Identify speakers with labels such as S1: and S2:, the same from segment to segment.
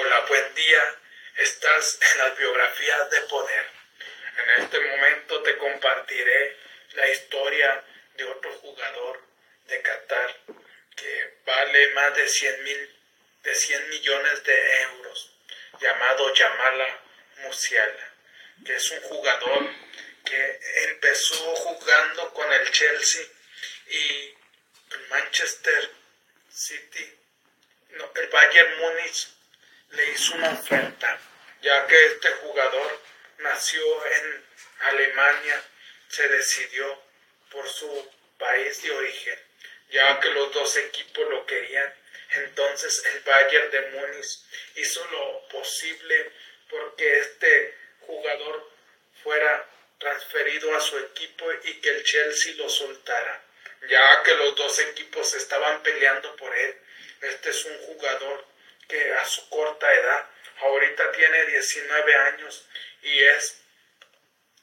S1: Hola, buen día. Estás en las biografías de poder. En este momento te compartiré la historia de otro jugador de Qatar que vale más de 100 mil de 100 millones de euros llamado Yamala Musiala que es un jugador que empezó jugando con el Chelsea y el Manchester City no, el Bayern Múnich le hizo una oferta, ya que este jugador nació en Alemania, se decidió por su país de origen, ya que los dos equipos lo querían. Entonces el Bayern de Múnich hizo lo posible porque este jugador fuera transferido a su equipo y que el Chelsea lo soltara, ya que los dos equipos estaban peleando por él. Este es un jugador que a su corta edad, ahorita tiene 19 años y es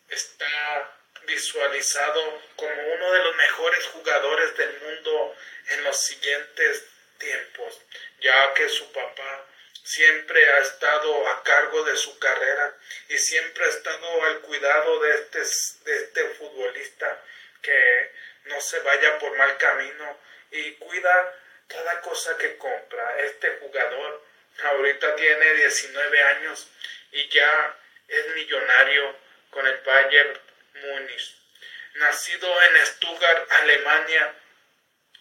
S1: está visualizado como uno de los mejores jugadores del mundo en los siguientes tiempos, ya que su papá siempre ha estado a cargo de su carrera y siempre ha estado al cuidado de este, de este futbolista que no se vaya por mal camino y cuida cada cosa que compra. Este jugador ahorita tiene 19 años y ya es millonario con el Bayern Múnich. Nacido en Stuttgart, Alemania,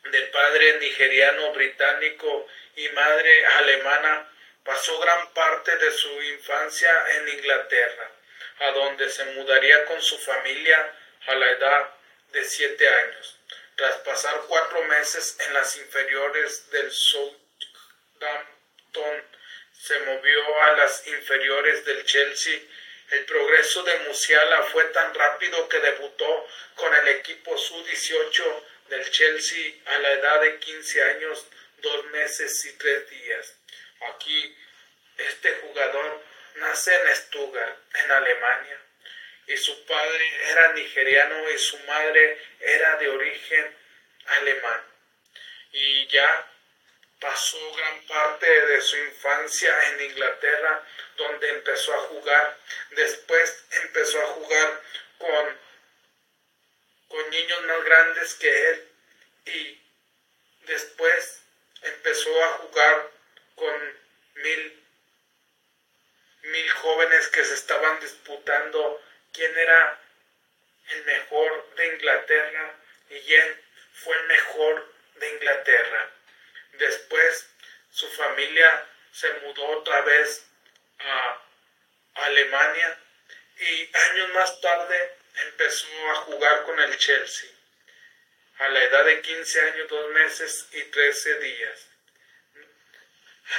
S1: de padre nigeriano británico y madre alemana, pasó gran parte de su infancia en Inglaterra, a donde se mudaría con su familia a la edad de siete años. Tras pasar cuatro meses en las inferiores del Southampton, se movió a las inferiores del Chelsea. El progreso de Musiala fue tan rápido que debutó con el equipo Su-18 del Chelsea a la edad de 15 años, dos meses y tres días. Aquí este jugador nace en Stuttgart, en Alemania y su padre era nigeriano y su madre era de origen alemán. Y ya pasó gran parte de su infancia en Inglaterra, donde empezó a jugar. Después empezó a jugar con, con niños más grandes que él y después empezó a jugar con mil, mil jóvenes que se estaban disputando quién era el mejor de Inglaterra y él fue el mejor de Inglaterra. Después su familia se mudó otra vez a Alemania y años más tarde empezó a jugar con el Chelsea a la edad de 15 años, 2 meses y 13 días.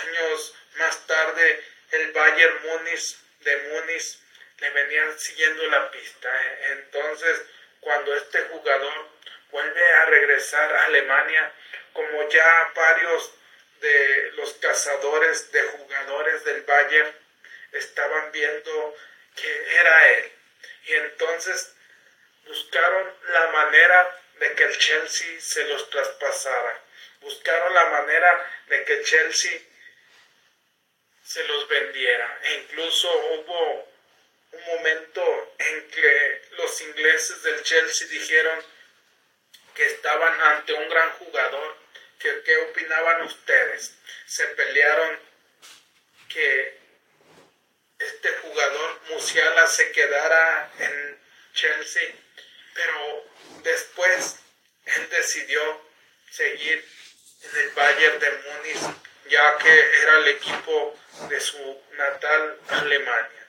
S1: Años más tarde el Bayern Múnich de Múnich le venían siguiendo la pista. Entonces, cuando este jugador vuelve a regresar a Alemania, como ya varios de los cazadores de jugadores del Bayern estaban viendo que era él. Y entonces buscaron la manera de que el Chelsea se los traspasara. Buscaron la manera de que Chelsea se los vendiera. E incluso hubo un momento en que los ingleses del Chelsea dijeron que estaban ante un gran jugador. Que, ¿Qué opinaban ustedes? Se pelearon que este jugador Musiala se quedara en Chelsea, pero después él decidió seguir en el Bayern de Múnich, ya que era el equipo de su natal Alemania.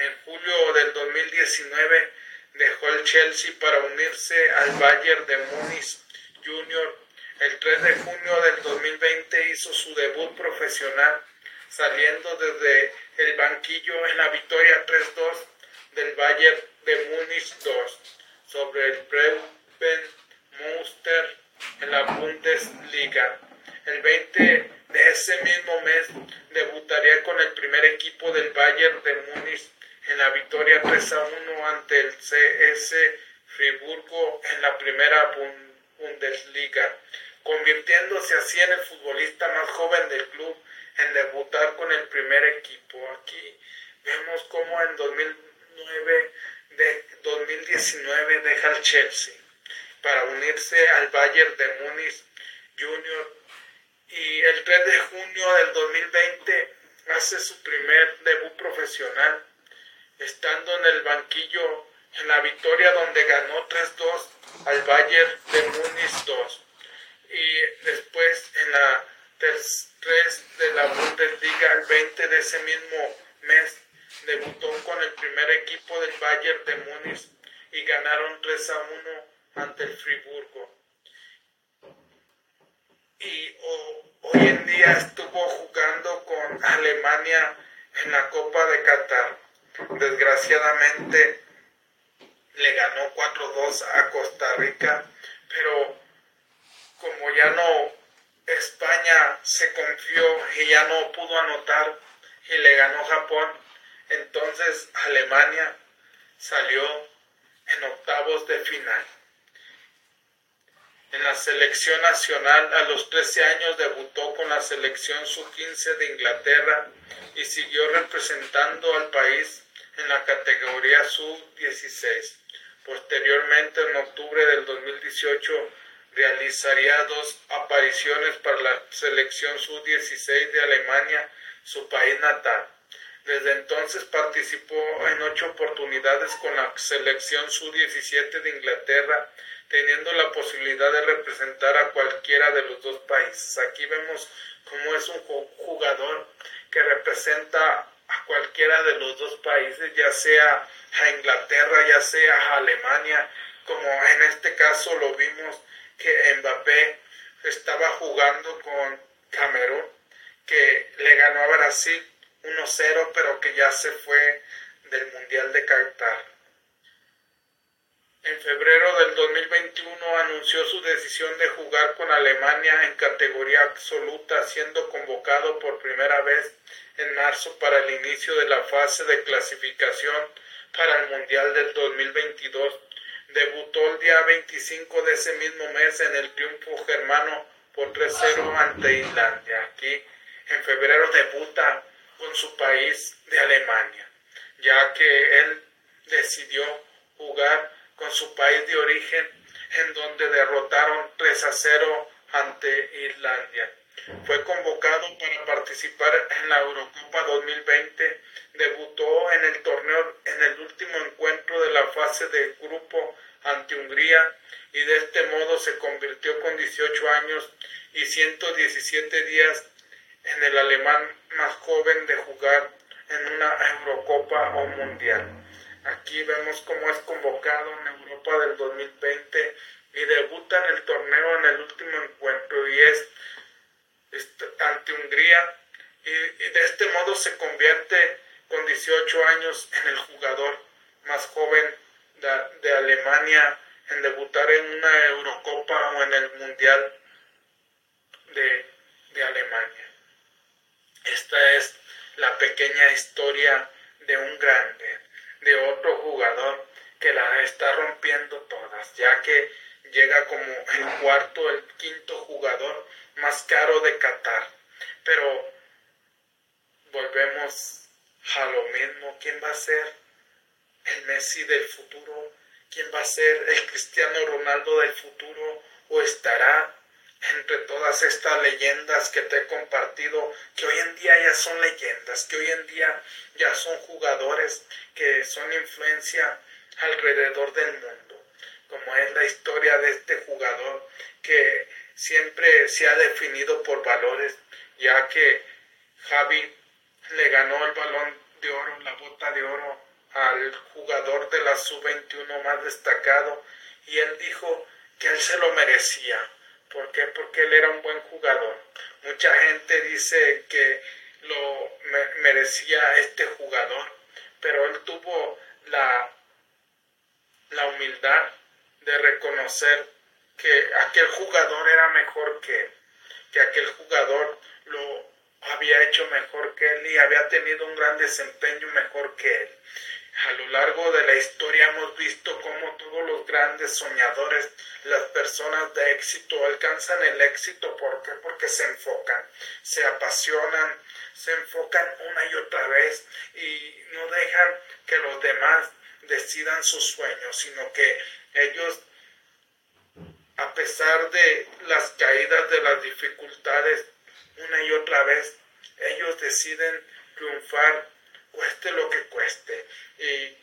S1: En julio del 2019 dejó el Chelsea para unirse al Bayern de Múnich Junior. El 3 de junio del 2020 hizo su debut profesional, saliendo desde el banquillo en la victoria 3-2 del Bayern de Múnich 2 sobre el Bremen Munster en la Bundesliga. El 20 de ese mismo mes debutaría con el primer equipo del Bayern de Múnich en la victoria 3 a 1 ante el CS Friburgo en la primera Bundesliga, convirtiéndose así en el futbolista más joven del club en debutar con el primer equipo. Aquí vemos cómo en 2009, de 2019 deja el Chelsea para unirse al Bayern de Múnich Junior y el 3 de junio del 2020 hace su primer debut profesional, estando en el banquillo en la victoria donde ganó 3-2 al Bayern de Múnich 2 y después en la 3 de la Bundesliga el 20 de ese mismo mes debutó con el primer equipo del Bayern de Múnich y ganaron 3 a 1 ante el Friburgo. Y hoy en día estuvo jugando con Alemania en la Copa de Qatar. Desgraciadamente le ganó 4-2 a Costa Rica, pero como ya no España se confió y ya no pudo anotar y le ganó Japón, entonces Alemania salió en octavos de final. En la selección nacional a los 13 años debutó con la selección sub-15 de Inglaterra y siguió representando al país en la categoría sub-16. Posteriormente, en octubre del 2018, realizaría dos apariciones para la selección sub-16 de Alemania, su país natal. Desde entonces participó en ocho oportunidades con la selección sub-17 de Inglaterra, teniendo la posibilidad de representar a cualquiera de los dos países. Aquí vemos cómo es un jugador que representa a cualquiera de los dos países, ya sea a Inglaterra, ya sea a Alemania, como en este caso lo vimos que Mbappé estaba jugando con Camerún, que le ganó a Brasil 1-0, pero que ya se fue del Mundial de Qatar. En febrero del 2021 anunció su decisión de jugar con Alemania en categoría absoluta, siendo convocado por primera vez en marzo para el inicio de la fase de clasificación para el Mundial del 2022. Debutó el día 25 de ese mismo mes en el triunfo germano por 3-0 ante Islandia. Aquí en febrero debuta con su país de Alemania, ya que él decidió jugar con su país de origen en donde derrotaron 3 a 0 ante Islandia. Fue convocado para participar en la Eurocopa 2020. Debutó en el torneo en el último encuentro de la fase de grupo ante Hungría y de este modo se convirtió con 18 años y 117 días en el alemán más joven de jugar en una Eurocopa o Mundial. Aquí vemos cómo es convocado en Europa del 2020 y debuta en el torneo en el último encuentro y es ante Hungría y, de este modo se convierte con 18 años en el jugador más joven de, Alemania en debutar en una Eurocopa o en el Mundial de, de Alemania. Esta es la pequeña historia de un grande, de otro jugador que la está rompiendo todas, ya que llega como el cuarto, el quinto jugador más caro de Qatar. Pero volvemos a lo mismo. ¿Quién va a ser el Messi del futuro? ¿Quién va a ser el Cristiano Ronaldo del futuro? ¿O estará entre todas estas leyendas que te he compartido, que hoy en día ya son leyendas, que hoy en día ya son jugadores que son influencia alrededor del mundo, como es la historia de este jugador que siempre se ha definido por valores, ya que Javi le ganó el balón de oro, la bota de oro al jugador de la sub-21 más destacado y él dijo que él se lo merecía. ¿Por qué? Porque él era un buen jugador. Mucha gente dice que lo merecía este jugador, pero él tuvo la, la humildad de reconocer que aquel jugador era mejor que que aquel jugador lo había hecho mejor que él y había tenido un gran desempeño mejor que él. A lo largo de la historia hemos visto cómo todos los grandes soñadores, las personas de éxito, alcanzan el éxito. ¿Por qué? Porque se enfocan, se apasionan, se enfocan una y otra vez y no dejan que los demás decidan sus sueños, sino que ellos, a pesar de las caídas, de las dificultades, una y otra vez, ellos deciden triunfar cueste lo que cueste. Y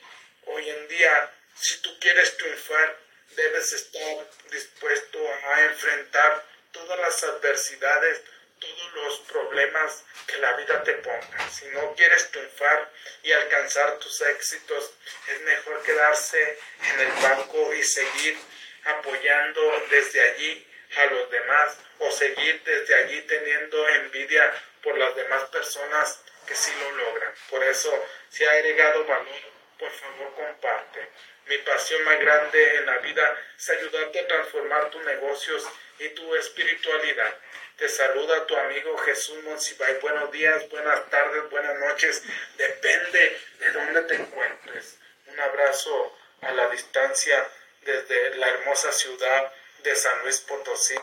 S1: hoy en día, si tú quieres triunfar, debes estar dispuesto a enfrentar todas las adversidades, todos los problemas que la vida te ponga. Si no quieres triunfar y alcanzar tus éxitos, es mejor quedarse en el banco y seguir apoyando desde allí a los demás o seguir desde allí teniendo envidia por las demás personas que sí lo logran. Por eso, si ha agregado valor, por favor comparte. Mi pasión más grande en la vida es ayudarte a transformar tus negocios y tu espiritualidad. Te saluda tu amigo Jesús Monsibay. Buenos días, buenas tardes, buenas noches. Depende de dónde te encuentres. Un abrazo a la distancia desde la hermosa ciudad de San Luis Potosí.